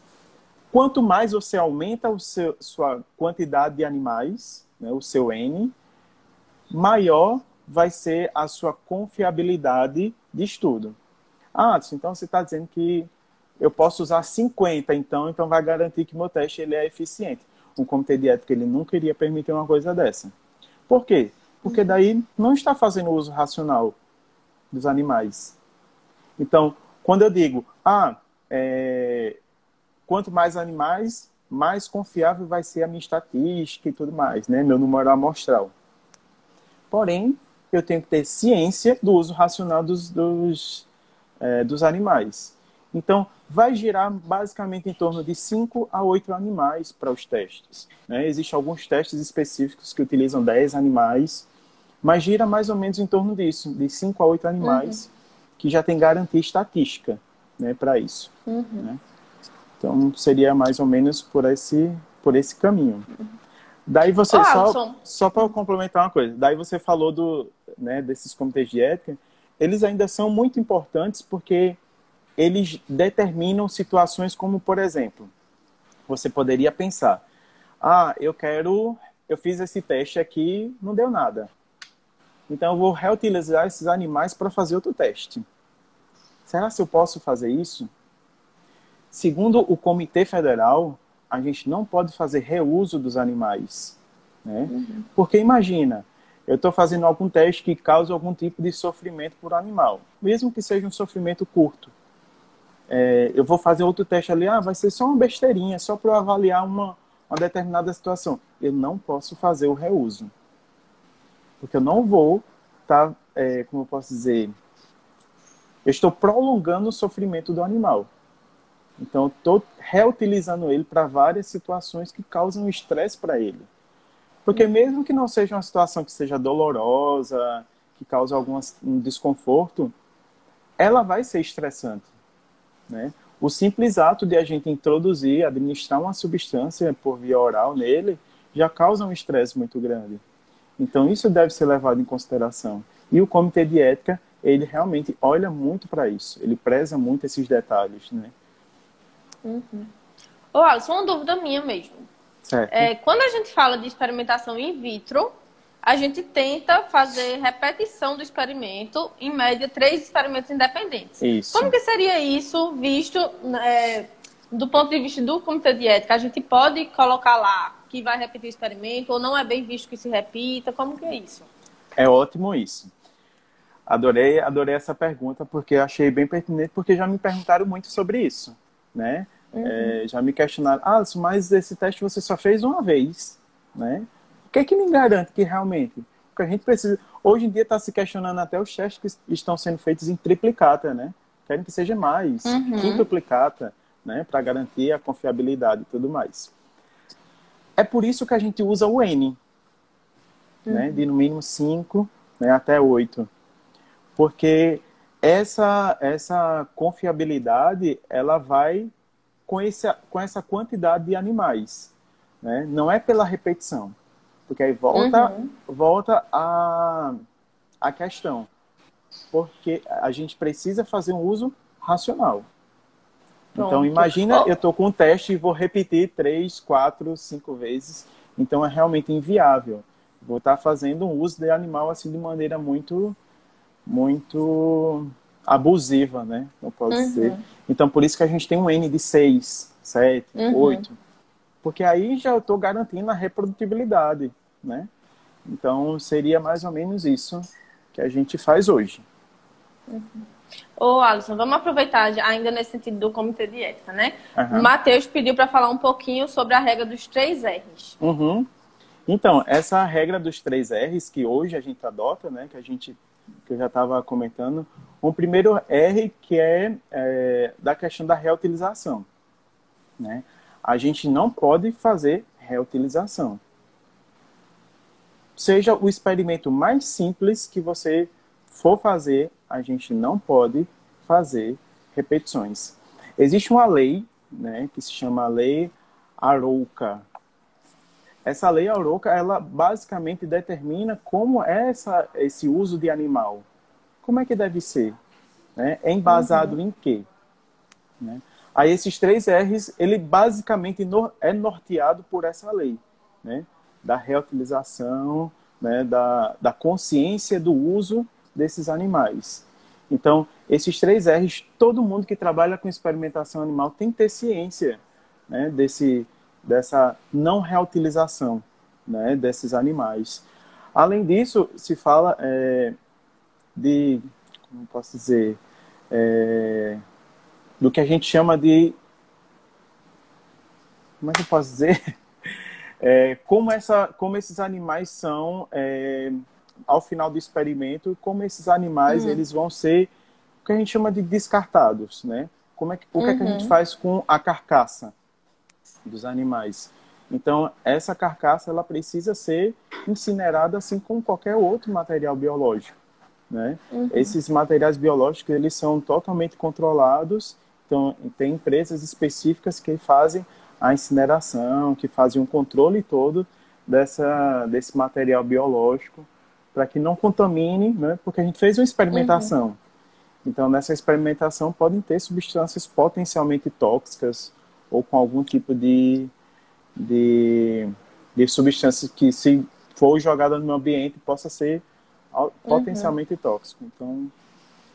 Quanto mais você aumenta seu, sua quantidade de animais, né, o seu N, maior vai ser a sua confiabilidade de estudo. Ah, então você está dizendo que eu posso usar 50, então, então vai garantir que meu teste ele é eficiente um comitê de ética ele nunca iria permitir uma coisa dessa. Por quê? Porque daí não está fazendo uso racional dos animais. Então, quando eu digo, ah, é, quanto mais animais, mais confiável vai ser a minha estatística e tudo mais, né? Meu número amostral. Porém, eu tenho que ter ciência do uso racional dos, dos, é, dos animais. Então, vai girar basicamente em torno de 5 a 8 animais para os testes. Né? Existem alguns testes específicos que utilizam 10 animais, mas gira mais ou menos em torno disso, de 5 a 8 animais, uhum. que já tem garantia estatística né, para isso. Uhum. Né? Então, seria mais ou menos por esse, por esse caminho. Daí você, oh, só, só para complementar uma coisa, daí você falou do, né, desses comitês de ética, eles ainda são muito importantes porque eles determinam situações como, por exemplo, você poderia pensar: ah, eu quero, eu fiz esse teste aqui, não deu nada. Então eu vou reutilizar esses animais para fazer outro teste. Será que eu posso fazer isso? Segundo o Comitê Federal, a gente não pode fazer reuso dos animais. Né? Uhum. Porque imagina, eu estou fazendo algum teste que cause algum tipo de sofrimento por animal, mesmo que seja um sofrimento curto. É, eu vou fazer outro teste ali, ah, vai ser só uma besteirinha, só para avaliar uma, uma determinada situação. Eu não posso fazer o reuso. Porque eu não vou estar, tá, é, como eu posso dizer, eu estou prolongando o sofrimento do animal. Então, estou reutilizando ele para várias situações que causam estresse para ele. Porque mesmo que não seja uma situação que seja dolorosa, que cause algum um desconforto, ela vai ser estressante. Né? O simples ato de a gente introduzir, administrar uma substância por via oral nele, já causa um estresse muito grande. Então, isso deve ser levado em consideração. E o comitê de ética, ele realmente olha muito para isso, ele preza muito esses detalhes, né? Uhum. Ô, Alisson, uma dúvida minha mesmo. É, quando a gente fala de experimentação in vitro, a gente tenta fazer repetição do experimento, em média, três experimentos independentes. Isso. Como que seria isso visto é, do ponto de vista do comitê de ética? A gente pode colocar lá que vai repetir o experimento ou não é bem visto que se repita? Como que é isso? É ótimo isso. Adorei, adorei essa pergunta porque achei bem pertinente, porque já me perguntaram muito sobre isso, né? Uhum. É, já me questionaram, ah, mas esse teste você só fez uma vez, né? O que é que me garante que realmente? Porque a gente precisa. Hoje em dia está se questionando até os testes que estão sendo feitos em triplicata, né? Querem que seja mais, uhum. quintuplicata, né? Para garantir a confiabilidade e tudo mais. É por isso que a gente usa o N, né? uhum. né? De no mínimo 5 né? até 8. Porque essa, essa confiabilidade ela vai com, esse, com essa quantidade de animais. Né? Não é pela repetição. Porque aí volta, uhum. volta a, a questão. Porque a gente precisa fazer um uso racional. Pronto. Então, imagina, eu estou com um teste e vou repetir três, quatro, cinco vezes. Então, é realmente inviável. Vou estar tá fazendo um uso de animal assim de maneira muito, muito abusiva, né? Não pode uhum. ser. Então, por isso que a gente tem um N de 6, 7, uhum. 8. Porque aí já estou garantindo a reprodutibilidade né? Então, seria mais ou menos isso que a gente faz hoje. Uhum. Ô, Alisson, vamos aproveitar ainda nesse sentido do comitê de ética, né? Uhum. Matheus pediu para falar um pouquinho sobre a regra dos três R's. Uhum. Então, essa regra dos três R's que hoje a gente adota, né? Que a gente que eu já estava comentando. O primeiro R que é, é, da questão da reutilização, né? A gente não pode fazer reutilização seja o experimento mais simples que você for fazer, a gente não pode fazer repetições. Existe uma lei, né, que se chama Lei Arouca. Essa lei Arouca, ela basicamente determina como é essa, esse uso de animal. Como é que deve ser? Né? É embasado uhum. em quê? Né? Aí esses três R's, ele basicamente é norteado por essa lei. Né? da reutilização, né, da, da consciência do uso desses animais. Então, esses três R's, todo mundo que trabalha com experimentação animal tem que ter ciência né, desse, dessa não reutilização né, desses animais. Além disso, se fala é, de, como posso dizer, é, do que a gente chama de, como é que eu posso dizer? É, como, essa, como esses animais são, é, ao final do experimento, como esses animais hum. eles vão ser o que a gente chama de descartados, né? Como é que, o que, uhum. que a gente uhum. faz com a carcaça dos animais? Então, essa carcaça ela precisa ser incinerada assim como qualquer outro material biológico. Né? Uhum. Esses materiais biológicos eles são totalmente controlados. Então, tem empresas específicas que fazem a incineração, que fazia um controle todo dessa, desse material biológico para que não contamine, né? porque a gente fez uma experimentação. Uhum. Então, nessa experimentação podem ter substâncias potencialmente tóxicas ou com algum tipo de, de, de substância que, se for jogada no ambiente, possa ser potencialmente uhum. tóxico. Então,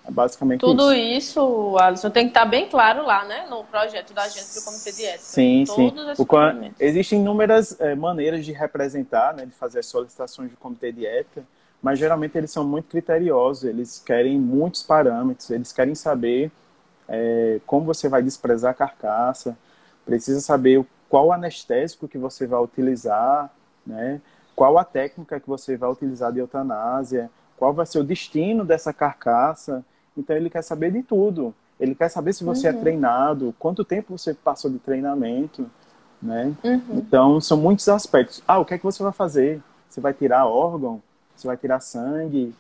É basicamente Tudo isso. isso, Alisson, tem que estar bem claro lá, né? No projeto da gente do Comitê de Ética. Sim, sim. Existem inúmeras é, maneiras de representar, né, de fazer as solicitações do Comitê de Ética, mas geralmente eles são muito criteriosos, eles querem muitos parâmetros, eles querem saber é, como você vai desprezar a carcaça, precisa saber qual anestésico que você vai utilizar, né? qual a técnica que você vai utilizar de eutanásia, qual vai ser o destino dessa carcaça. Então ele quer saber de tudo. Ele quer saber se você é uhum. é treinado, quanto tempo você passou de treinamento, né? Uhum. Então são muitos aspectos. Ah, o que é que você vai fazer? Você vai tirar órgão? Você vai tirar sangue?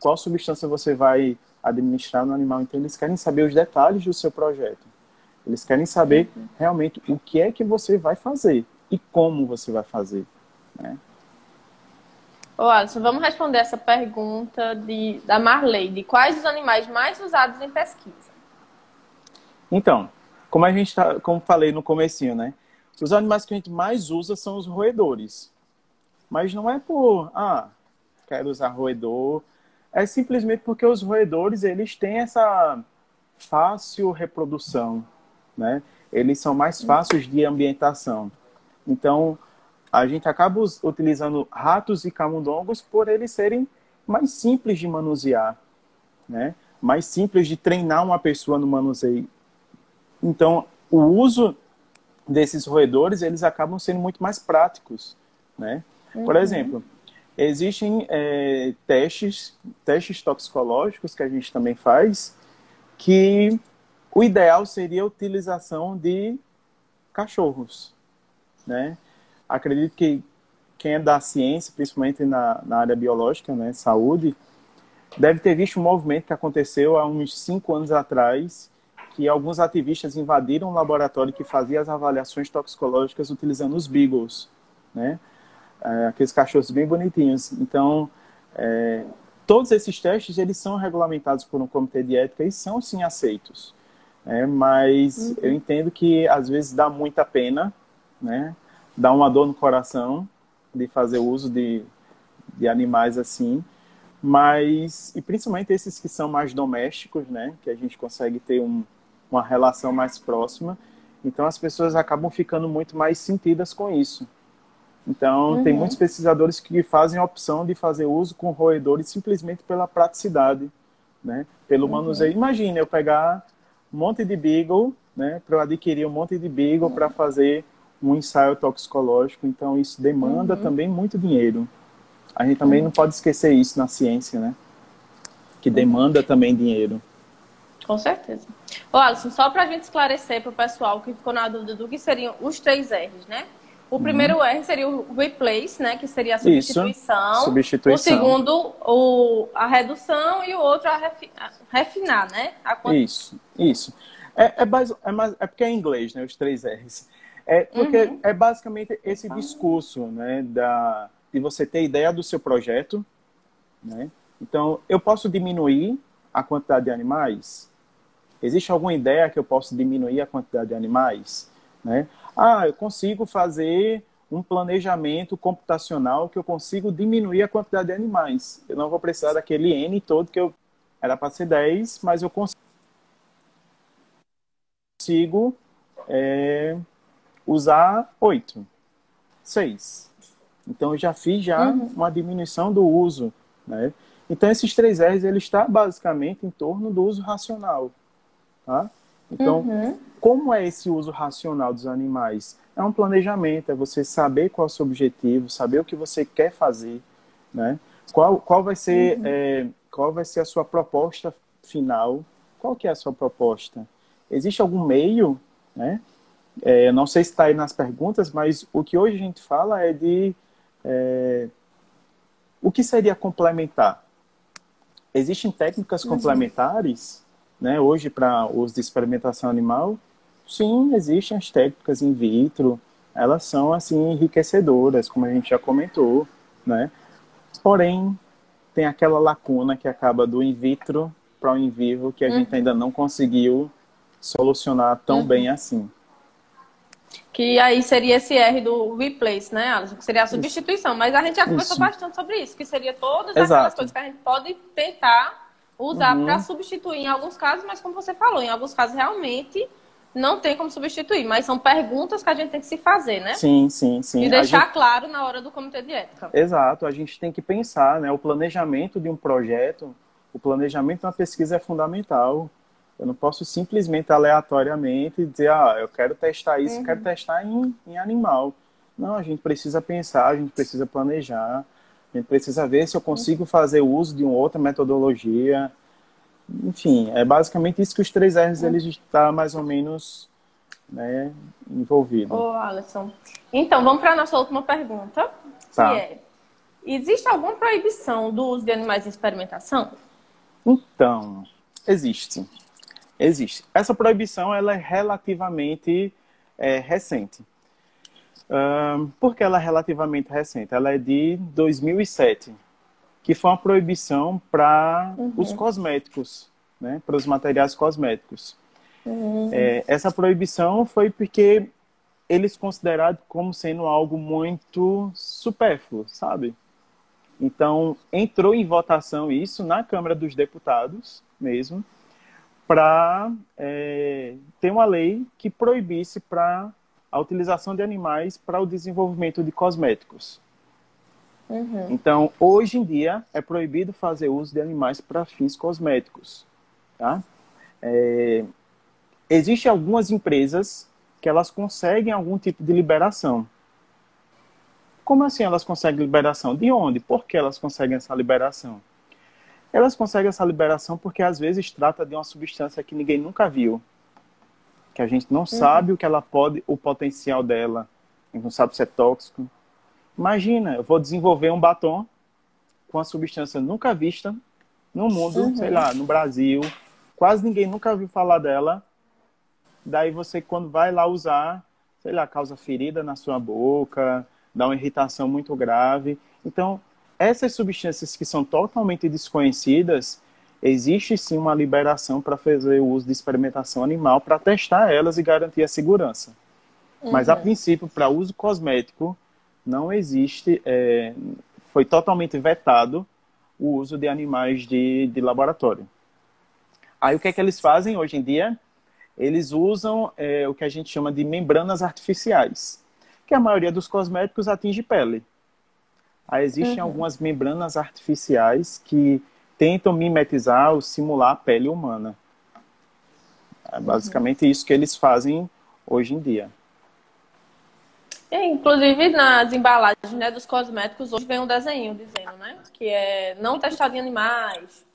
Qual substância você vai administrar no animal? Então eles querem saber os detalhes do seu projeto. Eles querem saber uhum. realmente o que é que você vai fazer e como você vai fazer, né? Ô, Alisson, vamos responder essa pergunta de, da Marley, de quais os animais mais usados em pesquisa? Então, como a gente tá, como falei no comecinho, né? Os animais que a gente mais usa são os roedores. Mas não é por, ah, quero usar roedor. É simplesmente porque os roedores, eles têm essa fácil reprodução, né? Eles são mais fáceis de ambientação. Então, a gente acaba utilizando ratos e camundongos por eles serem mais simples de manusear, né? Mais simples de treinar uma pessoa no manuseio. Então, o uso desses roedores, eles acabam sendo muito mais práticos, né? Uhum. Por exemplo, existem é, testes, testes toxicológicos que a gente também faz, que o ideal seria a utilização de cachorros, né? acredito que quem é da ciência, principalmente na, na área biológica, né, saúde, deve ter visto um movimento que aconteceu há uns cinco anos atrás, que alguns ativistas invadiram um laboratório que fazia as avaliações toxicológicas utilizando os beagles, né? É, aqueles cachorros bem bonitinhos. Então, é, todos esses testes eles são regulamentados por um comitê de ética e são sim aceitos. É, mas uhum. eu entendo que às vezes dá muita pena, né? dá uma dor no coração de fazer uso de, de animais assim, mas e principalmente esses que são mais domésticos, né, que a gente consegue ter um, uma relação mais próxima. Então as pessoas acabam ficando muito mais sentidas com isso. Então uhum. tem muitos pesquisadores que fazem a opção de fazer uso com roedores simplesmente pela praticidade, né, pelo uhum. manuseio. Imagina eu pegar um monte de beagle, né, para eu adquirir um monte de beagle para fazer um ensaio toxicológico, então isso demanda uhum. também muito dinheiro. A gente também uhum. não pode esquecer isso na ciência, né? Que demanda uhum. também dinheiro. Com certeza. Ô, Alisson, só para a gente esclarecer para o pessoal que ficou na dúvida do que seriam os três R's, né? O uhum. primeiro R seria o replace, né? Que seria a substituição. Isso, substituição. O segundo, o, a redução e o outro, a, refi, a refinar, né? A... Isso, isso. É, é, base, é, mais, é porque é em inglês, né? Os três R's. É porque uhum. é basicamente esse discurso, né, da de você ter ideia do seu projeto, né? Então, eu posso diminuir a quantidade de animais? Existe alguma ideia que eu posso diminuir a quantidade de animais, né? Ah, eu consigo fazer um planejamento computacional que eu consigo diminuir a quantidade de animais. Eu não vou precisar daquele N todo que eu era para ser 10, mas eu consigo é, usar oito, seis. Então eu já fiz já uhum. uma diminuição do uso, né? Então esses três R's ele está basicamente em torno do uso racional, tá? Então uhum. como é esse uso racional dos animais? É um planejamento, é você saber qual é o seu objetivo, saber o que você quer fazer, né? Qual, qual vai ser uhum. é, qual vai ser a sua proposta final? Qual que é a sua proposta? Existe algum meio, né? É, não sei se está aí nas perguntas, mas o que hoje a gente fala é de é, o que seria complementar. Existem técnicas uhum. complementares, né, hoje para uso de experimentação animal? Sim, existem as técnicas in vitro, elas são assim enriquecedoras, como a gente já comentou, né? Porém, tem aquela lacuna que acaba do in vitro para o in vivo que a uhum. gente ainda não conseguiu solucionar tão uhum. bem assim. Que aí seria esse R do replace, né, Alisson? Que seria a substituição. Isso. Mas a gente já conversou isso. bastante sobre isso, que seria todas Exato. aquelas coisas que a gente pode tentar usar uhum. para substituir em alguns casos, mas como você falou, em alguns casos realmente não tem como substituir, mas são perguntas que a gente tem que se fazer, né? Sim, sim, sim. E deixar gente... claro na hora do comitê de ética. Exato, a gente tem que pensar, né? O planejamento de um projeto, o planejamento de uma pesquisa é fundamental. Eu não posso simplesmente aleatoriamente dizer, ah, eu quero testar isso, uhum. quero testar em, em animal. Não, a gente precisa pensar, a gente precisa planejar, a gente precisa ver se eu consigo fazer uso de uma outra metodologia. Enfim, é basicamente isso que os três R's eles está mais ou menos né, envolvido. Ô, Alisson. Então, vamos para a nossa última pergunta, tá. que é, existe alguma proibição do uso de animais em experimentação? Então, existe. Existe. Essa proibição ela é relativamente é, recente. Um, porque ela é relativamente recente. Ela é de 2007, que foi uma proibição para uhum. os cosméticos, né, para os materiais cosméticos. Uhum. É, essa proibição foi porque eles consideraram como sendo algo muito supérfluo, sabe? Então, entrou em votação isso na Câmara dos Deputados mesmo, para é, ter uma lei que proibisse para a utilização de animais para o desenvolvimento de cosméticos. Uhum. Então, hoje em dia, é proibido fazer uso de animais para fins cosméticos. Tá? É, Existem algumas empresas que elas conseguem algum tipo de liberação. Como assim elas conseguem liberação? De onde? Por que elas conseguem essa liberação? Elas conseguem essa liberação porque às vezes trata de uma substância que ninguém nunca viu, que a gente não uhum. sabe o que ela pode, o potencial dela, a gente não sabe se é tóxico. Imagina, eu vou desenvolver um batom com uma substância nunca vista no mundo, uhum. sei lá, no Brasil, quase ninguém nunca ouviu falar dela. Daí você quando vai lá usar, sei lá, causa ferida na sua boca, dá uma irritação muito grave. Então, essas substâncias que são totalmente desconhecidas, existe sim uma liberação para fazer o uso de experimentação animal para testar elas e garantir a segurança. Uhum. Mas a uhum. princípio, para uso cosmético, não existe, é, foi totalmente vetado o uso de animais de, de laboratório. Aí o que é que eles fazem hoje em dia? Eles usam é, o que a gente chama de membranas artificiais, que a maioria dos cosméticos atinge pele. Aí existem uhum. algumas membranas artificiais que tentam mimetizar ou simular a pele humana. É basicamente uhum. isso que eles fazem hoje em dia. É, inclusive nas embalagens né, dos cosméticos hoje vem um desenho dizendo, né? Que é não testado em animais.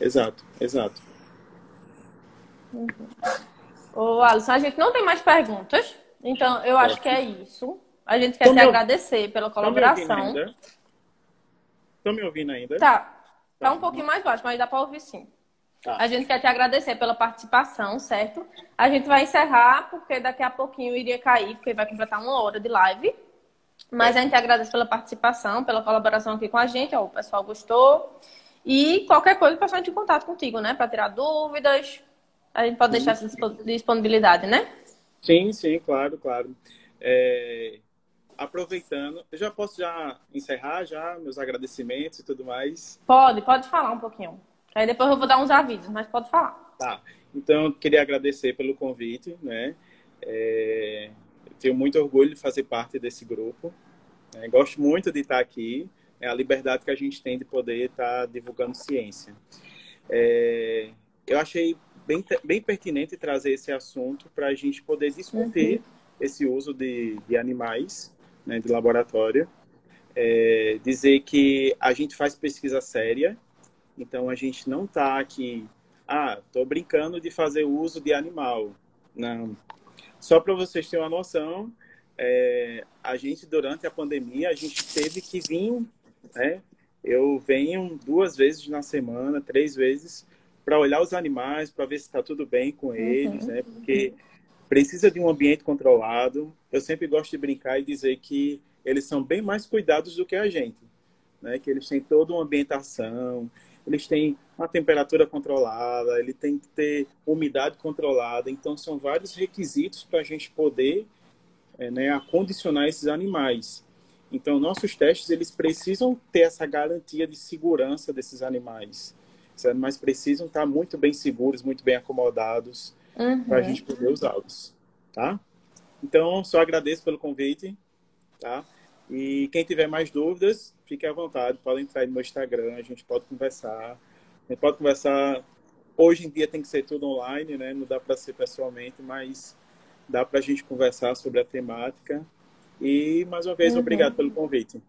Exato, exato. Uhum. Ô, Alisson, a gente não tem mais perguntas, então eu acho que é isso. A gente quer Tô te agradecer pela colaboração. Estão me ouvindo ainda? Tá. Tá um pouquinho mais baixo, mas dá para ouvir sim. Tá. A gente quer te agradecer pela participação, certo? A gente vai encerrar, porque daqui a pouquinho iria cair, porque vai completar uma hora de live. Mas a gente agradece pela participação, pela colaboração aqui com a gente. Ó, o pessoal gostou. E qualquer coisa, o pessoal entra em contato contigo, né? Para tirar dúvidas. A gente pode deixar essa disponibilidade, né? Sim, sim, claro, claro. É, aproveitando, eu já posso já encerrar já meus agradecimentos e tudo mais? Pode, pode falar um pouquinho. Aí depois eu vou dar uns avisos, mas pode falar. Tá. Então, queria agradecer pelo convite, né? É, tenho muito orgulho de fazer parte desse grupo. É, gosto muito de estar aqui. É a liberdade que a gente tem de poder estar divulgando ciência. É, eu achei bem, bem pertinente trazer esse assunto para a gente poder discutir uhum. esse uso de, de animais né, de laboratório, é, dizer que a gente faz pesquisa séria, então a gente não está aqui, ah, estou brincando de fazer uso de animal. Não. Só para vocês terem uma noção, é, a gente, durante a pandemia, a gente teve que vir, né? Eu venho duas vezes na semana, três vezes, para olhar os animais, para ver se está tudo bem com eles, uhum. né? Porque precisa de um ambiente controlado. Eu sempre gosto de brincar e dizer que eles são bem mais cuidados do que a gente, né? Que eles têm toda uma ambientação, eles têm uma temperatura controlada, ele tem que ter umidade controlada. Então são vários requisitos para a gente poder é, né, acondicionar esses animais. Então, nossos testes, eles precisam ter essa garantia de segurança desses animais. Os animais precisam estar muito bem seguros, muito bem acomodados, uhum. para a gente poder usá-los, tá? Então, só agradeço pelo convite, tá? E quem tiver mais dúvidas, fique à vontade, pode entrar no meu Instagram, a gente pode conversar. A gente pode conversar. Hoje em dia tem que ser tudo online, né? Não dá para ser pessoalmente, mas dá para a gente conversar sobre a temática. E, mais uma vez, uhum. obrigado pelo convite.